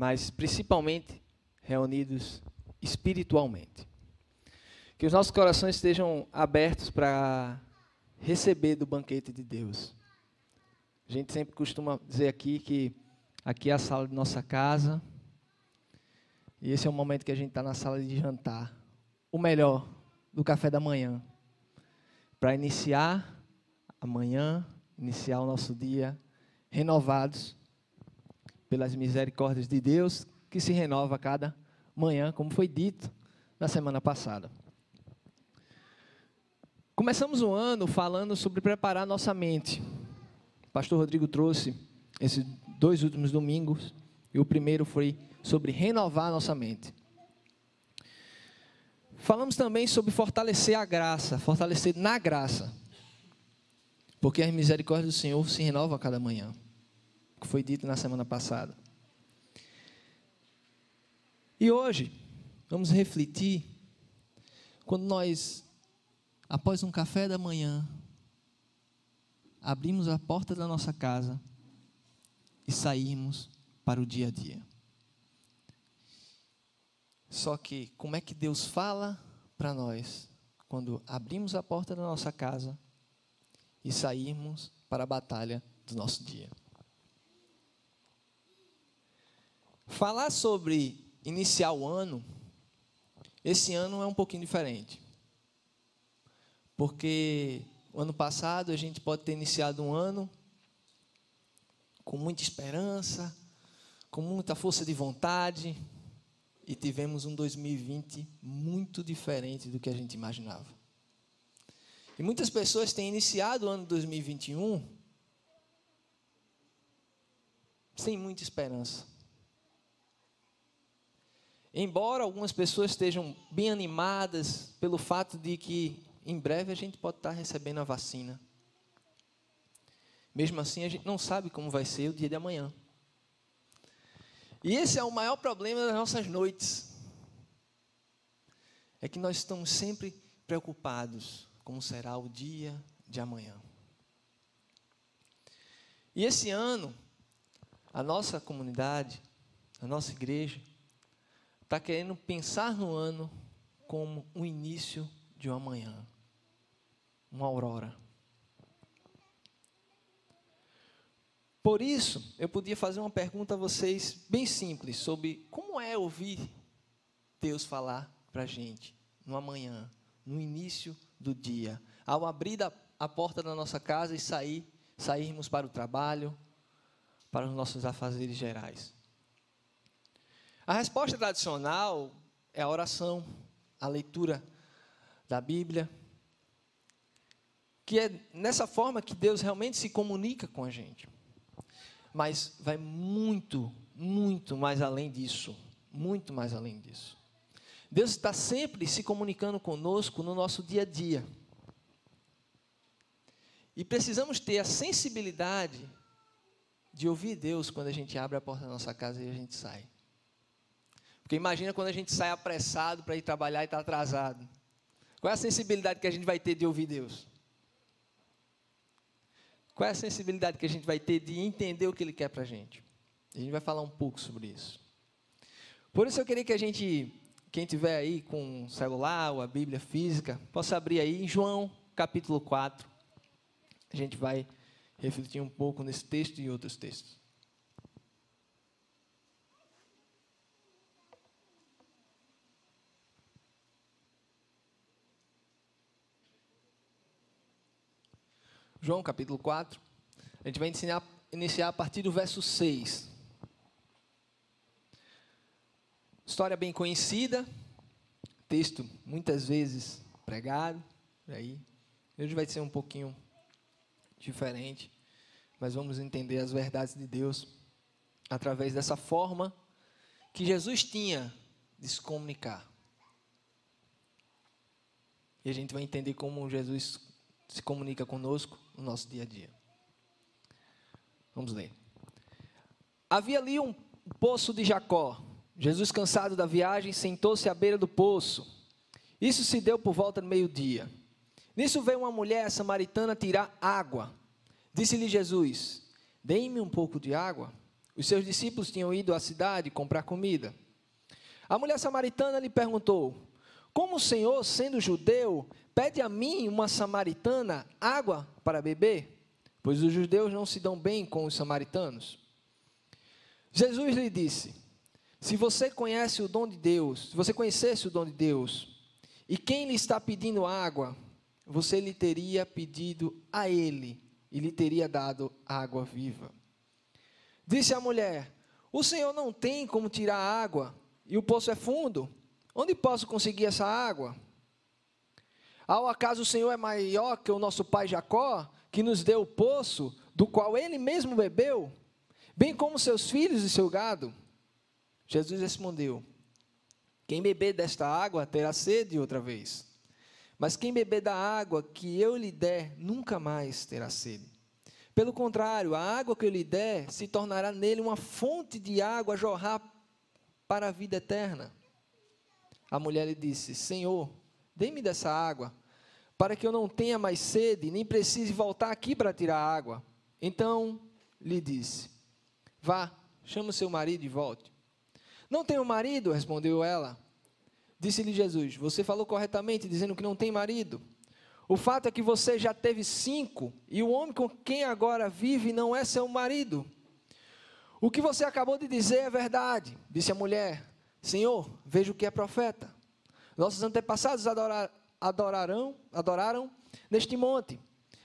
mas principalmente reunidos espiritualmente. Que os nossos corações estejam abertos para receber do banquete de Deus. A gente sempre costuma dizer aqui que aqui é a sala de nossa casa, e esse é o momento que a gente está na sala de jantar. O melhor do café da manhã. Para iniciar amanhã, iniciar o nosso dia renovados pelas misericórdias de Deus, que se renova a cada manhã, como foi dito na semana passada. Começamos o ano falando sobre preparar nossa mente. O pastor Rodrigo trouxe esses dois últimos domingos, e o primeiro foi sobre renovar nossa mente. Falamos também sobre fortalecer a graça, fortalecer na graça. Porque as misericórdias do Senhor se renovam a cada manhã. Que foi dito na semana passada. E hoje, vamos refletir quando nós, após um café da manhã, abrimos a porta da nossa casa e sairmos para o dia a dia. Só que como é que Deus fala para nós quando abrimos a porta da nossa casa e sairmos para a batalha do nosso dia? Falar sobre iniciar o ano, esse ano é um pouquinho diferente. Porque o ano passado a gente pode ter iniciado um ano com muita esperança, com muita força de vontade, e tivemos um 2020 muito diferente do que a gente imaginava. E muitas pessoas têm iniciado o ano 2021 sem muita esperança. Embora algumas pessoas estejam bem animadas pelo fato de que em breve a gente pode estar recebendo a vacina. Mesmo assim, a gente não sabe como vai ser o dia de amanhã. E esse é o maior problema das nossas noites. É que nós estamos sempre preocupados como será o dia de amanhã. E esse ano, a nossa comunidade, a nossa igreja, está querendo pensar no ano como o início de uma manhã, uma aurora. Por isso, eu podia fazer uma pergunta a vocês bem simples sobre como é ouvir Deus falar para a gente no amanhã, no início do dia, ao abrir a porta da nossa casa e sair, sairmos para o trabalho, para os nossos afazeres gerais. A resposta tradicional é a oração, a leitura da Bíblia, que é nessa forma que Deus realmente se comunica com a gente mas vai muito, muito mais além disso. Muito mais além disso. Deus está sempre se comunicando conosco no nosso dia a dia. E precisamos ter a sensibilidade de ouvir Deus quando a gente abre a porta da nossa casa e a gente sai. Porque imagina quando a gente sai apressado para ir trabalhar e está atrasado. Qual é a sensibilidade que a gente vai ter de ouvir Deus? Qual é a sensibilidade que a gente vai ter de entender o que Ele quer para a gente? A gente vai falar um pouco sobre isso. Por isso eu queria que a gente, quem tiver aí com o celular ou a Bíblia física, possa abrir aí em João capítulo 4. A gente vai refletir um pouco nesse texto e outros textos. João capítulo 4. A gente vai ensinar, iniciar a partir do verso 6. História bem conhecida, texto muitas vezes pregado, aí. Hoje vai ser um pouquinho diferente, mas vamos entender as verdades de Deus através dessa forma que Jesus tinha de se comunicar. E a gente vai entender como Jesus se comunica conosco no nosso dia a dia. Vamos ler. Havia ali um poço de Jacó. Jesus, cansado da viagem, sentou-se à beira do poço. Isso se deu por volta do meio-dia. Nisso veio uma mulher samaritana tirar água. Disse-lhe Jesus: Dê-me um pouco de água. Os seus discípulos tinham ido à cidade comprar comida. A mulher samaritana lhe perguntou: Como o Senhor, sendo judeu, pede a mim, uma samaritana, água para beber? Pois os judeus não se dão bem com os samaritanos. Jesus lhe disse: Se você conhece o dom de Deus, se você conhecesse o dom de Deus, e quem lhe está pedindo água, você lhe teria pedido a ele e lhe teria dado água viva. Disse a mulher: O Senhor não tem como tirar água, e o poço é fundo. Onde posso conseguir essa água? Ao acaso o Senhor é maior que o nosso pai Jacó, que nos deu o poço, do qual ele mesmo bebeu, bem como seus filhos e seu gado? Jesus respondeu: Quem beber desta água terá sede outra vez. Mas quem beber da água que eu lhe der, nunca mais terá sede. Pelo contrário, a água que eu lhe der se tornará nele uma fonte de água a jorrar para a vida eterna. A mulher lhe disse: Senhor, dê-me dessa água, para que eu não tenha mais sede, nem precise voltar aqui para tirar água. Então lhe disse: Vá, chama o seu marido e volte. Não tenho marido, respondeu ela. Disse-lhe Jesus: Você falou corretamente, dizendo que não tem marido. O fato é que você já teve cinco, e o homem com quem agora vive não é seu marido. O que você acabou de dizer é verdade, disse a mulher. Senhor, veja o que é profeta. Nossos antepassados adorar, adorarão, adoraram neste monte.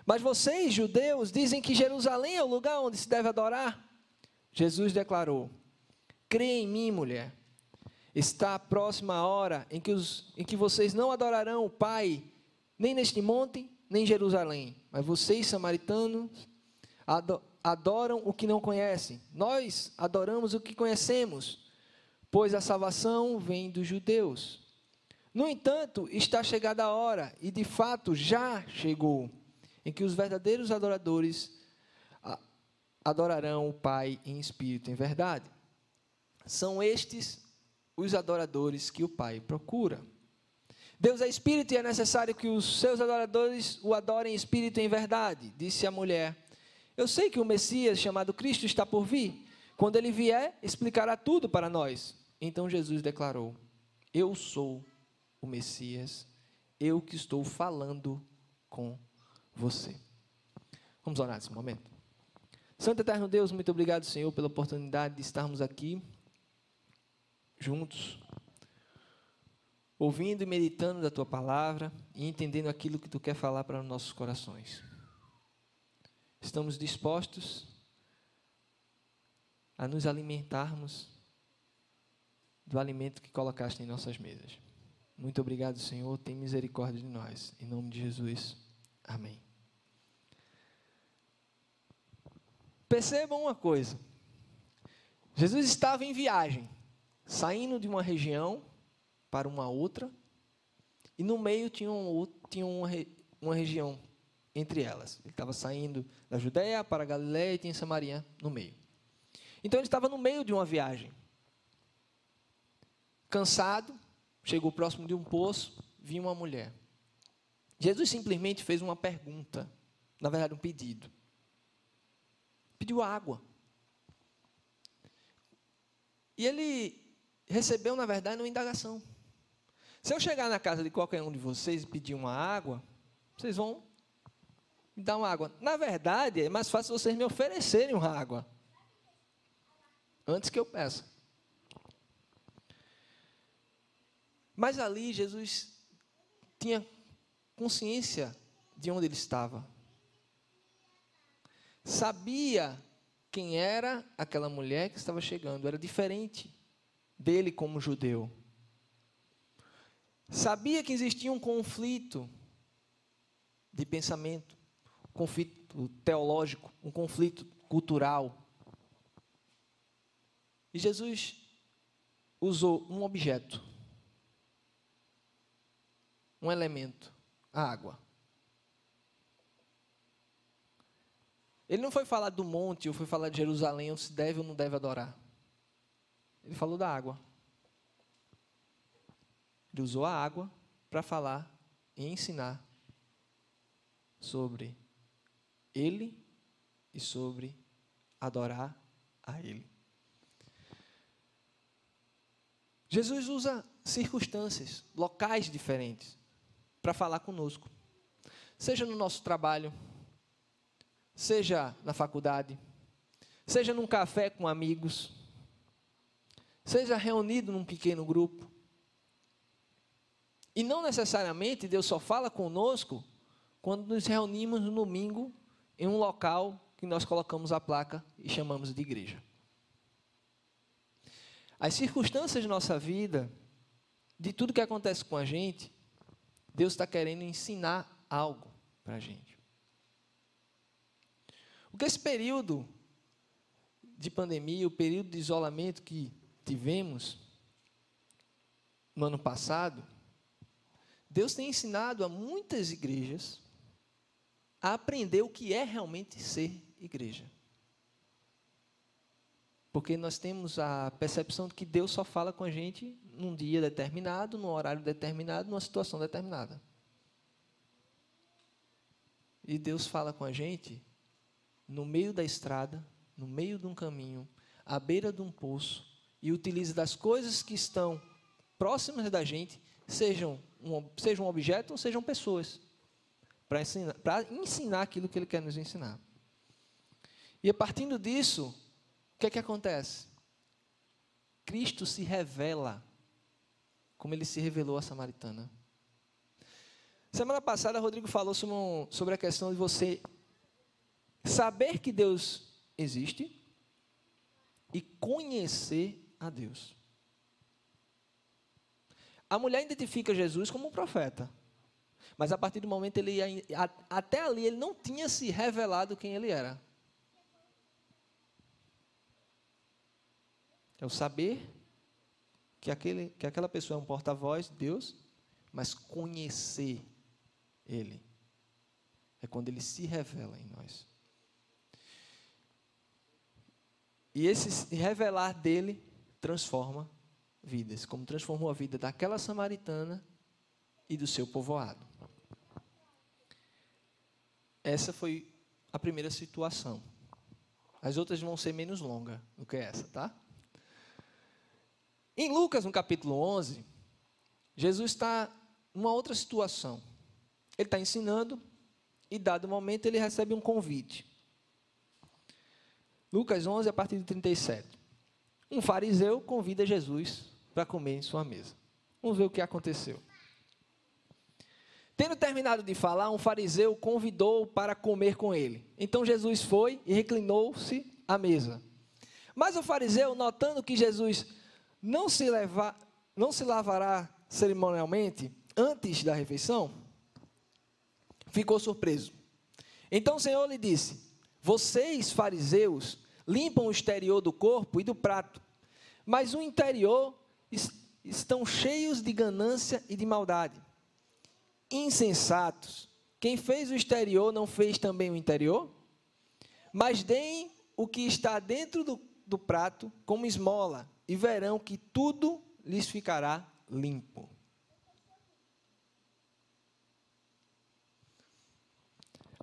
Mas vocês, judeus, dizem que Jerusalém é o lugar onde se deve adorar. Jesus declarou: Crê em mim, mulher está próxima a hora em que, os, em que vocês não adorarão o Pai, nem neste monte, nem em Jerusalém. Mas vocês, samaritanos, adoram o que não conhecem. Nós adoramos o que conhecemos, pois a salvação vem dos judeus. No entanto, está chegada a hora, e de fato já chegou, em que os verdadeiros adoradores adorarão o Pai em espírito e em verdade. São estes os adoradores que o Pai procura. Deus é espírito e é necessário que os seus adoradores o adorem em espírito e em verdade, disse a mulher. Eu sei que o Messias, chamado Cristo, está por vir. Quando ele vier, explicará tudo para nós. Então Jesus declarou: Eu sou o Messias, eu que estou falando com você. Vamos orar nesse momento. Santo Eterno Deus, muito obrigado, Senhor, pela oportunidade de estarmos aqui juntos, ouvindo e meditando da tua palavra e entendendo aquilo que tu quer falar para os nossos corações. Estamos dispostos a nos alimentarmos do alimento que colocaste em nossas mesas. Muito obrigado, Senhor. Tem misericórdia de nós. Em nome de Jesus. Amém. Percebam uma coisa. Jesus estava em viagem saindo de uma região para uma outra, e no meio tinha, um, tinha uma, uma região entre elas. Ele estava saindo da Judéia para a Galiléia e tinha Samaria no meio. Então ele estava no meio de uma viagem. Cansado, chegou próximo de um poço, viu uma mulher. Jesus simplesmente fez uma pergunta, na verdade, um pedido. Pediu água. E ele recebeu, na verdade, uma indagação. Se eu chegar na casa de qualquer um de vocês e pedir uma água, vocês vão me dar uma água. Na verdade, é mais fácil vocês me oferecerem uma água. Antes que eu peça. Mas ali Jesus tinha consciência de onde ele estava. Sabia quem era aquela mulher que estava chegando, era diferente dele como judeu. Sabia que existia um conflito de pensamento, um conflito teológico, um conflito cultural. E Jesus usou um objeto, um elemento, a água. Ele não foi falar do monte, ou foi falar de Jerusalém, ou se deve ou não deve adorar. Ele falou da água. Ele usou a água para falar e ensinar sobre ele e sobre adorar a ele. Jesus usa circunstâncias, locais diferentes para falar conosco. Seja no nosso trabalho, seja na faculdade, seja num café com amigos, seja reunido num pequeno grupo. E não necessariamente Deus só fala conosco quando nos reunimos no domingo em um local que nós colocamos a placa e chamamos de igreja. As circunstâncias de nossa vida, de tudo que acontece com a gente, Deus está querendo ensinar algo para a gente. O que esse período de pandemia, o período de isolamento que tivemos no ano passado, Deus tem ensinado a muitas igrejas a aprender o que é realmente ser igreja. Porque nós temos a percepção de que Deus só fala com a gente num dia determinado, num horário determinado, numa situação determinada. E Deus fala com a gente no meio da estrada, no meio de um caminho, à beira de um poço, e utiliza das coisas que estão próximas da gente, sejam um, sejam um objeto ou sejam pessoas, para ensinar, ensinar aquilo que Ele quer nos ensinar. E a partir disso, que é que acontece? Cristo se revela como ele se revelou à samaritana. Semana passada, Rodrigo falou sobre, a questão de você saber que Deus existe e conhecer a Deus. A mulher identifica Jesus como um profeta. Mas a partir do momento ele até ali ele não tinha se revelado quem ele era. É o saber que, aquele, que aquela pessoa é um porta-voz de Deus, mas conhecer Ele. É quando Ele se revela em nós. E esse revelar dele transforma vidas, como transformou a vida daquela samaritana e do seu povoado. Essa foi a primeira situação. As outras vão ser menos longas do que essa, tá? Em Lucas, no capítulo 11, Jesus está numa outra situação. Ele está ensinando e, dado momento, ele recebe um convite. Lucas 11, a partir de 37. Um fariseu convida Jesus para comer em sua mesa. Vamos ver o que aconteceu. Tendo terminado de falar, um fariseu convidou para comer com ele. Então Jesus foi e reclinou-se à mesa. Mas o fariseu, notando que Jesus não se, levar, não se lavará cerimonialmente antes da refeição? Ficou surpreso. Então o Senhor lhe disse: Vocês, fariseus, limpam o exterior do corpo e do prato, mas o interior estão cheios de ganância e de maldade. Insensatos, quem fez o exterior não fez também o interior? Mas deem o que está dentro do, do prato como esmola e verão que tudo lhes ficará limpo.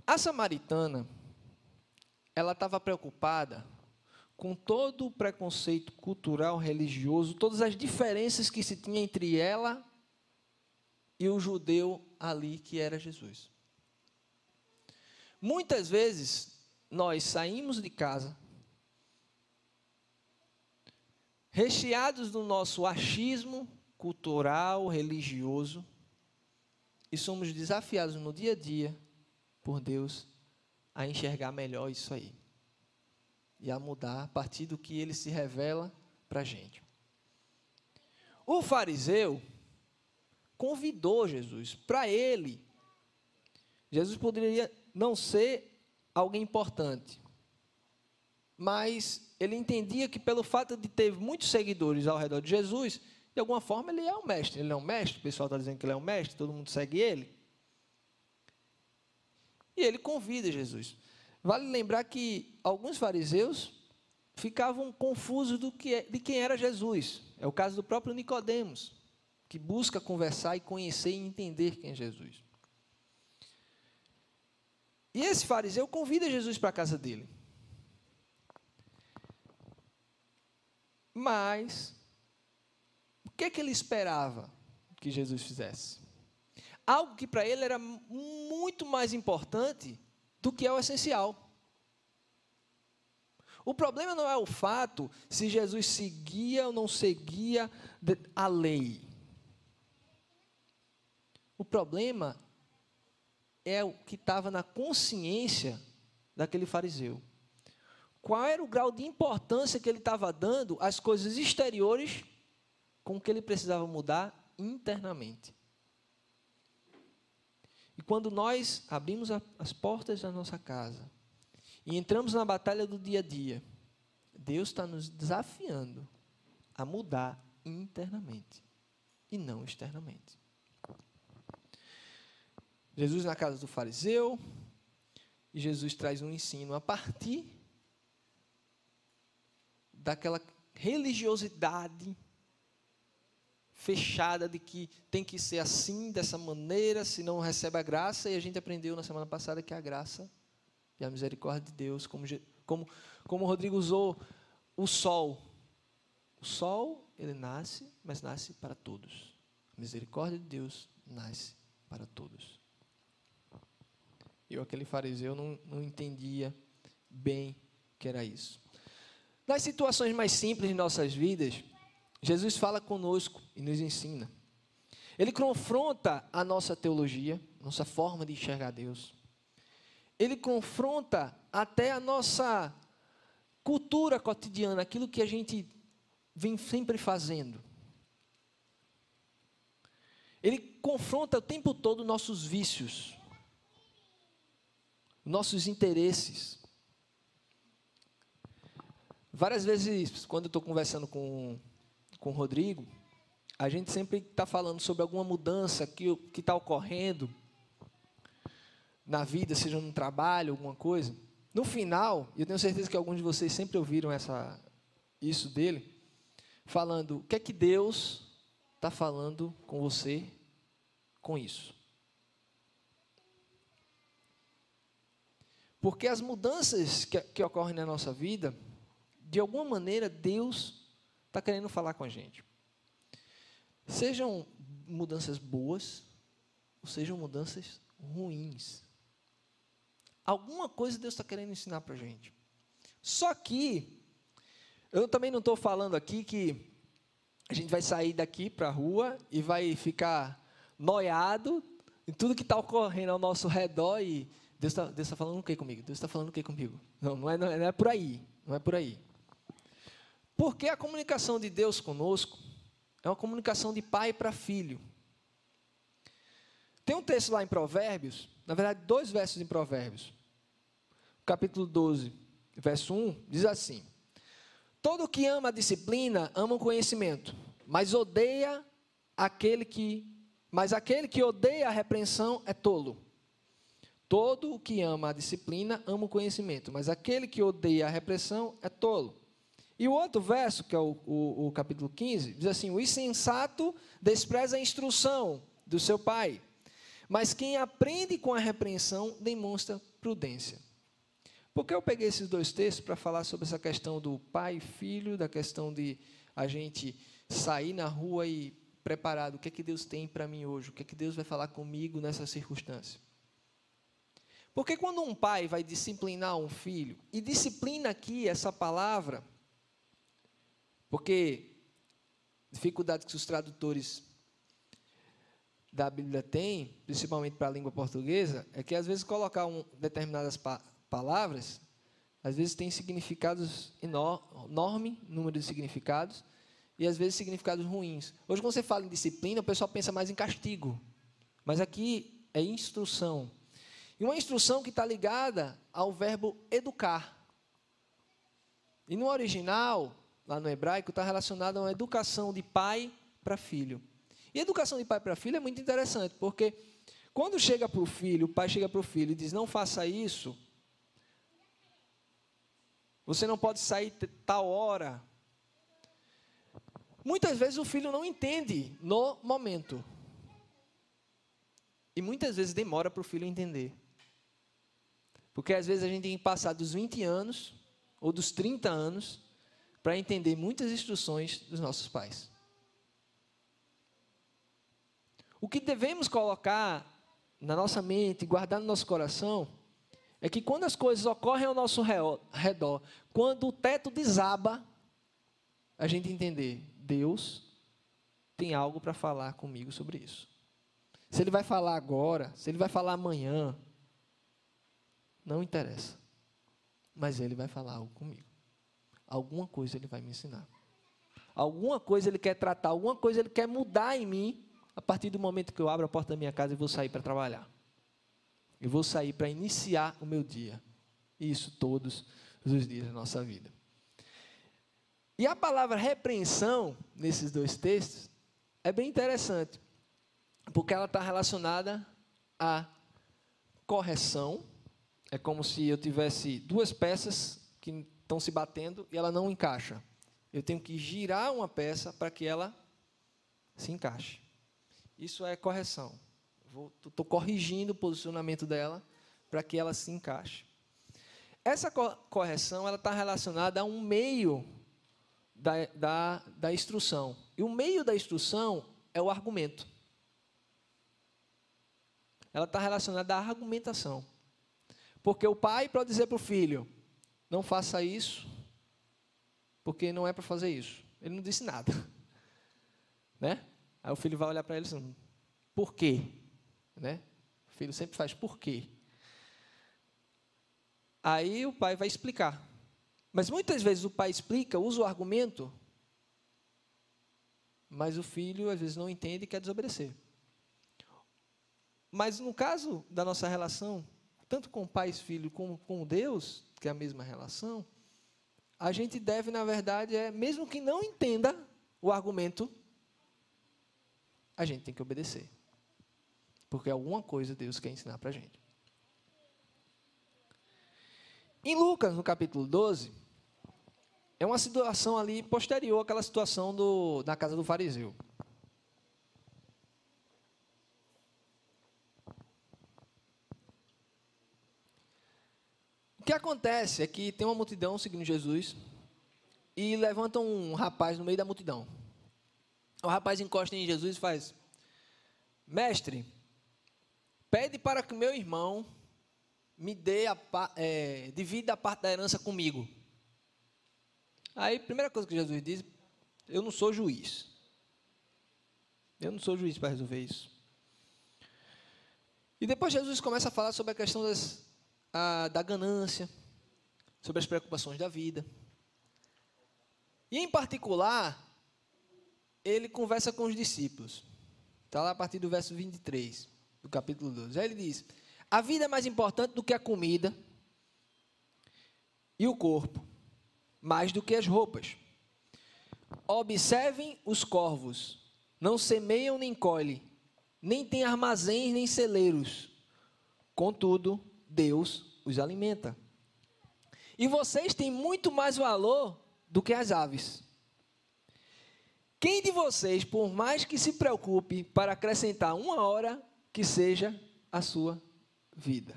A samaritana, ela estava preocupada com todo o preconceito cultural, religioso, todas as diferenças que se tinha entre ela e o judeu ali que era Jesus. Muitas vezes nós saímos de casa recheados do nosso achismo cultural, religioso, e somos desafiados no dia a dia por Deus a enxergar melhor isso aí e a mudar a partir do que ele se revela para a gente. O fariseu convidou Jesus para ele. Jesus poderia não ser alguém importante, mas ele entendia que pelo fato de ter muitos seguidores ao redor de Jesus, de alguma forma ele é um mestre. Ele é um mestre, o pessoal está dizendo que ele é um mestre, todo mundo segue ele. E ele convida Jesus. Vale lembrar que alguns fariseus ficavam confusos do que é, de quem era Jesus. É o caso do próprio Nicodemos, que busca conversar e conhecer e entender quem é Jesus. E esse fariseu convida Jesus para a casa dele. Mas, o que, que ele esperava que Jesus fizesse? Algo que para ele era muito mais importante do que é o essencial. O problema não é o fato se Jesus seguia ou não seguia a lei. O problema é o que estava na consciência daquele fariseu. Qual era o grau de importância que ele estava dando às coisas exteriores com que ele precisava mudar internamente? E quando nós abrimos a, as portas da nossa casa e entramos na batalha do dia a dia, Deus está nos desafiando a mudar internamente e não externamente. Jesus na casa do fariseu, e Jesus traz um ensino a partir daquela religiosidade fechada de que tem que ser assim, dessa maneira, se não recebe a graça, e a gente aprendeu na semana passada que a graça e a misericórdia de Deus, como, como, como o Rodrigo usou o sol. O sol, ele nasce, mas nasce para todos. A misericórdia de Deus nasce para todos. Eu, aquele fariseu, não, não entendia bem que era isso. Nas situações mais simples de nossas vidas, Jesus fala conosco e nos ensina. Ele confronta a nossa teologia, nossa forma de enxergar Deus. Ele confronta até a nossa cultura cotidiana, aquilo que a gente vem sempre fazendo. Ele confronta o tempo todo nossos vícios, nossos interesses. Várias vezes, quando eu estou conversando com, com o Rodrigo, a gente sempre está falando sobre alguma mudança que está ocorrendo na vida, seja no trabalho, alguma coisa. No final, eu tenho certeza que alguns de vocês sempre ouviram essa, isso dele, falando o que é que Deus está falando com você com isso. Porque as mudanças que, que ocorrem na nossa vida, de alguma maneira, Deus está querendo falar com a gente. Sejam mudanças boas, ou sejam mudanças ruins. Alguma coisa Deus está querendo ensinar para a gente. Só que, eu também não estou falando aqui que a gente vai sair daqui para a rua e vai ficar noiado em tudo que está ocorrendo ao nosso redor e Deus está tá falando o que comigo? Deus está falando o que comigo? Não, não é, não é, não é por aí. Não é por aí. Porque a comunicação de Deus conosco é uma comunicação de pai para filho. Tem um texto lá em Provérbios, na verdade, dois versos em Provérbios. Capítulo 12, verso 1, diz assim: Todo que ama a disciplina ama o conhecimento, mas odeia aquele que mas aquele que odeia a repreensão é tolo. Todo o que ama a disciplina ama o conhecimento, mas aquele que odeia a repressão é tolo. E o outro verso, que é o, o, o capítulo 15, diz assim: O insensato despreza a instrução do seu pai, mas quem aprende com a repreensão demonstra prudência. Por que eu peguei esses dois textos para falar sobre essa questão do pai e filho, da questão de a gente sair na rua e preparado, o que é que Deus tem para mim hoje, o que é que Deus vai falar comigo nessa circunstância? Porque quando um pai vai disciplinar um filho, e disciplina aqui essa palavra, porque dificuldade que os tradutores da Bíblia têm, principalmente para a língua portuguesa, é que às vezes colocar um, determinadas pa palavras, às vezes tem significados enorme, número de significados, e às vezes significados ruins. Hoje, quando você fala em disciplina, o pessoal pensa mais em castigo, mas aqui é instrução. E uma instrução que está ligada ao verbo educar. E no original, lá no hebraico, está relacionado a uma educação de pai para filho. E educação de pai para filho é muito interessante, porque quando chega para o filho, o pai chega para o filho e diz: Não faça isso, você não pode sair tal hora. Muitas vezes o filho não entende no momento. E muitas vezes demora para o filho entender. Porque às vezes a gente tem que passar dos 20 anos ou dos 30 anos para entender muitas instruções dos nossos pais. O que devemos colocar na nossa mente, guardar no nosso coração, é que quando as coisas ocorrem ao nosso redor, quando o teto desaba, a gente entender, Deus tem algo para falar comigo sobre isso. Se ele vai falar agora, se ele vai falar amanhã, não interessa. Mas ele vai falar algo comigo. Alguma coisa ele vai me ensinar. Alguma coisa ele quer tratar, alguma coisa ele quer mudar em mim a partir do momento que eu abro a porta da minha casa e vou sair para trabalhar. Eu vou sair para iniciar o meu dia. Isso todos os dias da nossa vida. E a palavra repreensão, nesses dois textos, é bem interessante, porque ela está relacionada à correção. É como se eu tivesse duas peças que estão se batendo e ela não encaixa. Eu tenho que girar uma peça para que ela se encaixe. Isso é correção. Estou corrigindo o posicionamento dela para que ela se encaixe. Essa correção ela está relacionada a um meio da, da, da instrução. E o meio da instrução é o argumento. Ela está relacionada à argumentação. Porque o pai pode dizer para o filho: não faça isso, porque não é para fazer isso. Ele não disse nada. Né? Aí o filho vai olhar para ele e diz, por quê? Né? O filho sempre faz por quê? Aí o pai vai explicar. Mas muitas vezes o pai explica, usa o argumento, mas o filho às vezes não entende e quer desobedecer. Mas no caso da nossa relação, tanto com pais e filho como com Deus, que é a mesma relação, a gente deve, na verdade, é, mesmo que não entenda o argumento, a gente tem que obedecer. Porque alguma coisa Deus quer ensinar para a gente. Em Lucas, no capítulo 12, é uma situação ali posterior àquela situação do, da casa do fariseu. O que acontece é que tem uma multidão seguindo Jesus e levantam um rapaz no meio da multidão. O rapaz encosta em Jesus e faz: Mestre, pede para que meu irmão me dê a, é, divida a parte da herança comigo. Aí, primeira coisa que Jesus diz, eu não sou juiz. Eu não sou juiz para resolver isso. E depois Jesus começa a falar sobre a questão das, da ganância, sobre as preocupações da vida. E em particular, ele conversa com os discípulos. Está lá a partir do verso 23, do capítulo 12. Aí ele diz: A vida é mais importante do que a comida e o corpo mais do que as roupas. Observem os corvos, não semeiam nem colhem, nem têm armazéns nem celeiros. Contudo, Deus os alimenta. E vocês têm muito mais valor do que as aves. Quem de vocês, por mais que se preocupe para acrescentar uma hora, que seja a sua vida?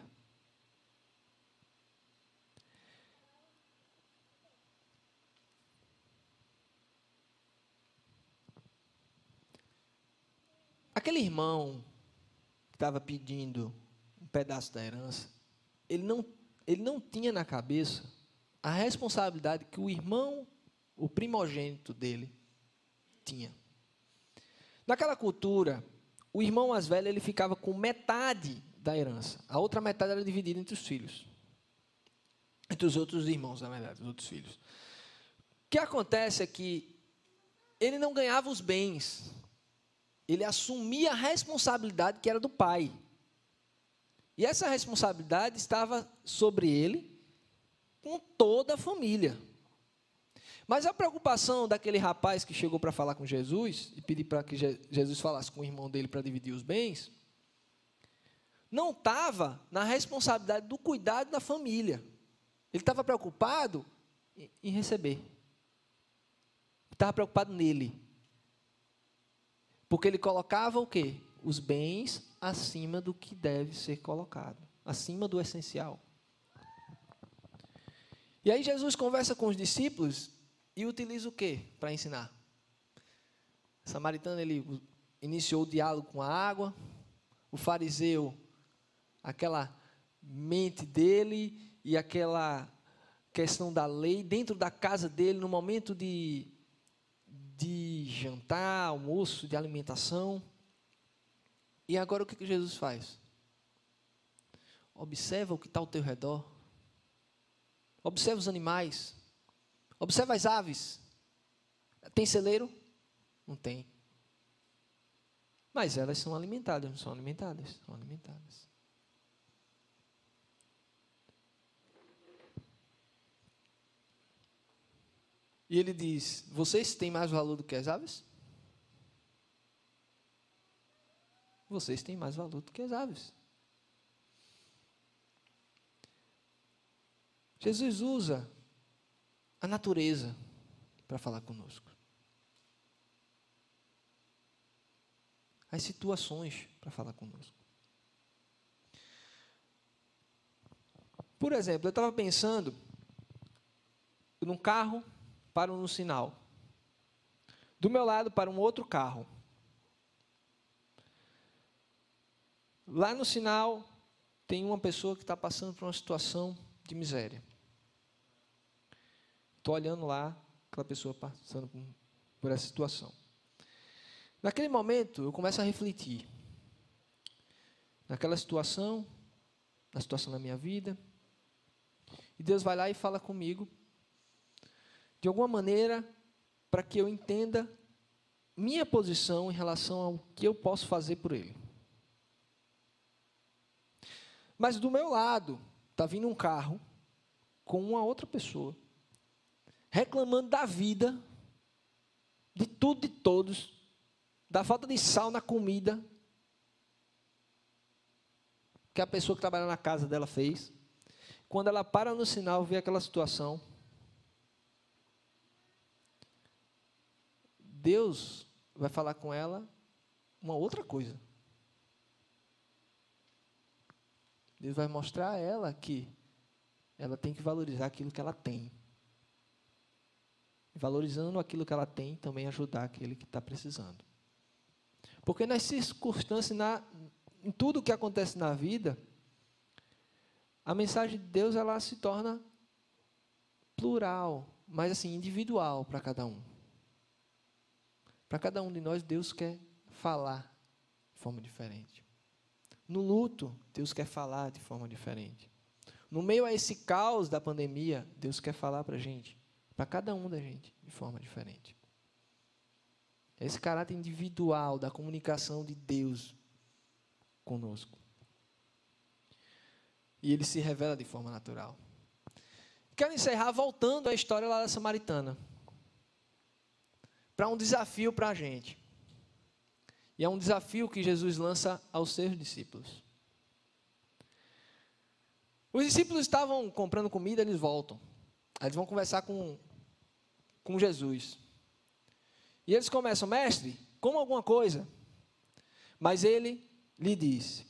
Aquele irmão que estava pedindo um pedaço da herança, ele não, ele não tinha na cabeça a responsabilidade que o irmão, o primogênito dele, tinha. Naquela cultura, o irmão mais velho ele ficava com metade da herança. A outra metade era dividida entre os filhos. Entre os outros irmãos, na verdade, os outros filhos. O que acontece é que ele não ganhava os bens ele assumia a responsabilidade que era do pai. E essa responsabilidade estava sobre ele com toda a família. Mas a preocupação daquele rapaz que chegou para falar com Jesus e pedir para que Jesus falasse com o irmão dele para dividir os bens, não estava na responsabilidade do cuidado da família. Ele estava preocupado em receber. Estava preocupado nele. Porque ele colocava o quê? Os bens acima do que deve ser colocado, acima do essencial. E aí Jesus conversa com os discípulos e utiliza o quê para ensinar? O samaritano ele iniciou o diálogo com a água, o fariseu, aquela mente dele e aquela questão da lei dentro da casa dele, no momento de, de jantar, almoço, de alimentação. E agora o que, Jesus faz? Observa o que está ao teu redor. Observa os animais. Observa as aves. Tem celeiro? Não tem. Mas elas são alimentadas, não são alimentadas? São alimentadas. E ele diz: Vocês têm mais valor do que as aves? Vocês têm mais valor do que as aves. Jesus usa a natureza para falar conosco. As situações para falar conosco. Por exemplo, eu estava pensando num carro para um sinal. Do meu lado para um outro carro. Lá no sinal tem uma pessoa que está passando por uma situação de miséria. Estou olhando lá aquela pessoa passando por, essa situação. Naquele momento, eu começo a refletir. Naquela situação, na situação da minha vida. E Deus vai lá e fala comigo, de alguma maneira, para que eu entenda minha posição em relação ao que eu posso fazer por Ele. Mas do meu lado, está vindo um carro com uma outra pessoa reclamando da vida, de tudo e de todos, da falta de sal na comida que a pessoa que trabalha na casa dela fez. Quando ela para no sinal, vê aquela situação. Deus vai falar com ela uma outra coisa. Deus vai mostrar a ela que ela tem que valorizar aquilo que ela tem valorizando aquilo que ela tem, também ajudar aquele que está precisando. Porque nas circunstâncias, na, em tudo que acontece na vida, a mensagem de Deus ela se torna plural, mas assim, individual para cada um. Para cada um de nós, Deus quer falar de forma diferente. No luto, Deus quer falar de forma diferente. No meio a esse caos da pandemia, Deus quer falar para a gente para cada um da gente, de forma diferente. Esse caráter individual da comunicação de Deus conosco. E ele se revela de forma natural. Quero encerrar voltando à história lá da Samaritana. Para um desafio para a gente. E é um desafio que Jesus lança aos seus discípulos. Os discípulos estavam comprando comida, eles voltam. Eles vão conversar com, com Jesus. E eles começam, mestre, como alguma coisa. Mas ele lhe disse: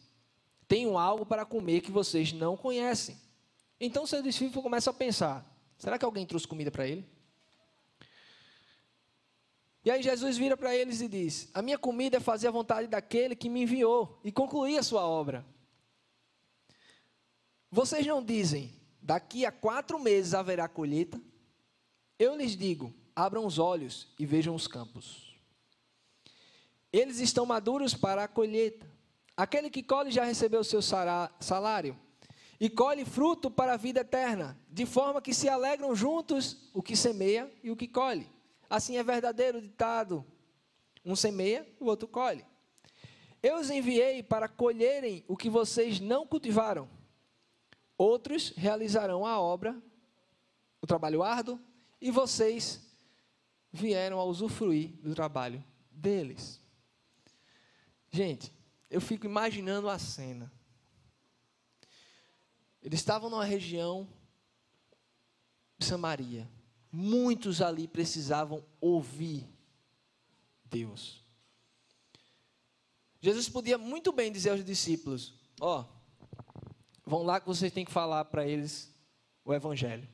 Tenho algo para comer que vocês não conhecem. Então seus discípulos começam a pensar: será que alguém trouxe comida para ele? E aí Jesus vira para eles e diz: A minha comida é fazer a vontade daquele que me enviou e concluir a sua obra. Vocês não dizem, daqui a quatro meses haverá colheita? Eu lhes digo: abram os olhos e vejam os campos. Eles estão maduros para a colheita. Aquele que colhe já recebeu o seu salário e colhe fruto para a vida eterna, de forma que se alegram juntos o que semeia e o que colhe. Assim é verdadeiro ditado: um semeia, o outro colhe. Eu os enviei para colherem o que vocês não cultivaram. Outros realizarão a obra, o trabalho árduo, e vocês vieram a usufruir do trabalho deles. Gente, eu fico imaginando a cena. Eles estavam numa região de Samaria. Muitos ali precisavam ouvir Deus. Jesus podia muito bem dizer aos discípulos: Ó, oh, vão lá que vocês têm que falar para eles o Evangelho.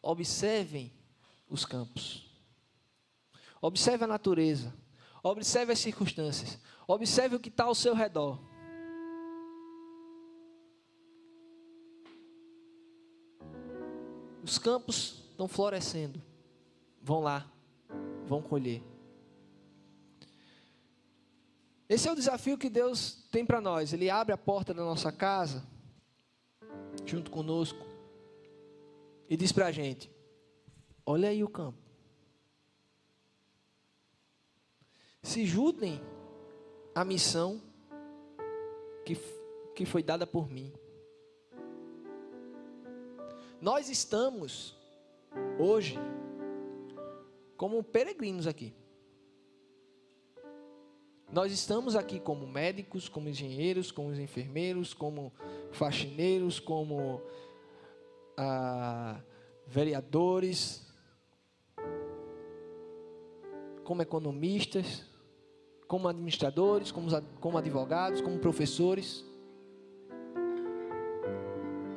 Observem os campos. Observe a natureza. Observe as circunstâncias. Observe o que está ao seu redor. Os campos estão florescendo. Vão lá, vão colher. Esse é o desafio que Deus tem para nós. Ele abre a porta da nossa casa, junto conosco, e diz para a gente: Olha aí o campo. Se juntem à missão que, que foi dada por mim. Nós estamos, hoje, como peregrinos aqui. Nós estamos aqui como médicos, como engenheiros, como enfermeiros, como faxineiros, como ah, vereadores, como economistas, como administradores, como, como advogados, como professores.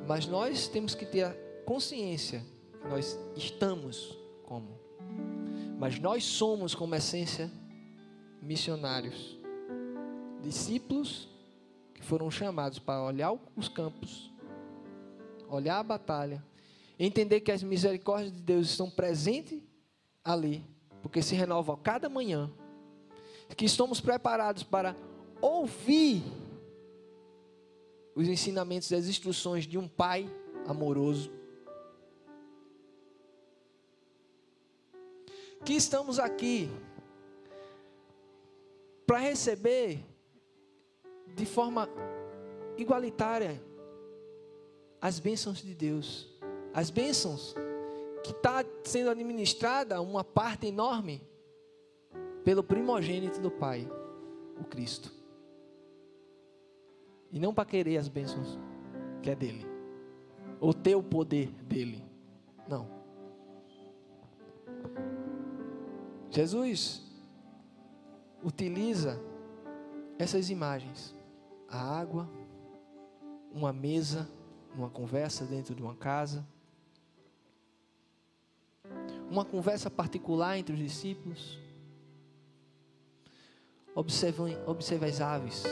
Mas nós temos que ter consciência que nós estamos como. Mas nós somos, como essência, missionários, discípulos que foram chamados para olhar os campos, olhar a batalha, entender que as misericórdias de Deus estão presentes ali, porque se renovam a cada manhã, que estamos preparados para ouvir os ensinamentos e as instruções de um pai amoroso. Que estamos aqui para receber de forma igualitária as bênçãos de Deus. As bênçãos que está sendo administrada uma parte enorme pelo primogênito do Pai, o Cristo. E não para querer as bênçãos que é dele, ou ter o poder dele. Não. Jesus utiliza essas imagens: a água, uma mesa, uma conversa dentro de uma casa, uma conversa particular entre os discípulos. Observe, observe as aves,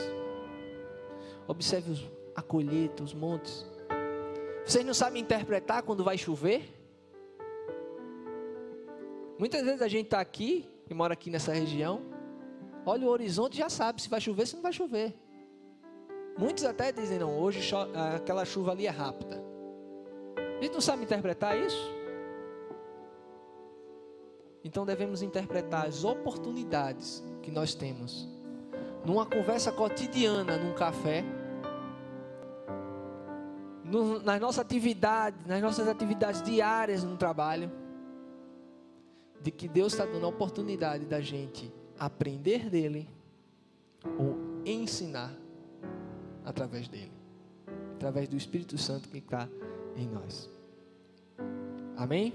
observe os, a colheita, os montes. Vocês não sabem interpretar quando vai chover? Muitas vezes a gente está aqui, e mora aqui nessa região, olha o horizonte e já sabe se vai chover, se não vai chover. Muitos até dizem, não, hoje aquela chuva ali é rápida. A gente não sabe interpretar isso? Então devemos interpretar as oportunidades que nós temos numa conversa cotidiana, num café, no, nas nossas atividades, nas nossas atividades diárias no trabalho, de que Deus está dando a oportunidade da gente aprender dele ou ensinar através dele, através do Espírito Santo que está em nós. Amém?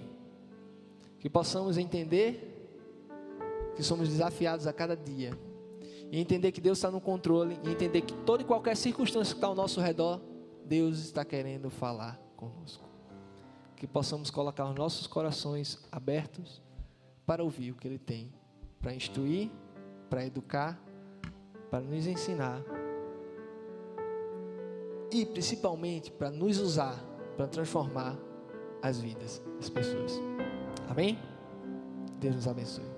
Que possamos entender que somos desafiados a cada dia e entender que Deus está no controle e entender que toda e qualquer circunstância que está ao nosso redor, Deus está querendo falar conosco. Que possamos colocar os nossos corações abertos para ouvir o que Ele tem, para instruir, para educar, para nos ensinar e principalmente para nos usar para transformar as vidas das pessoas. Amém? Deus nos abençoe.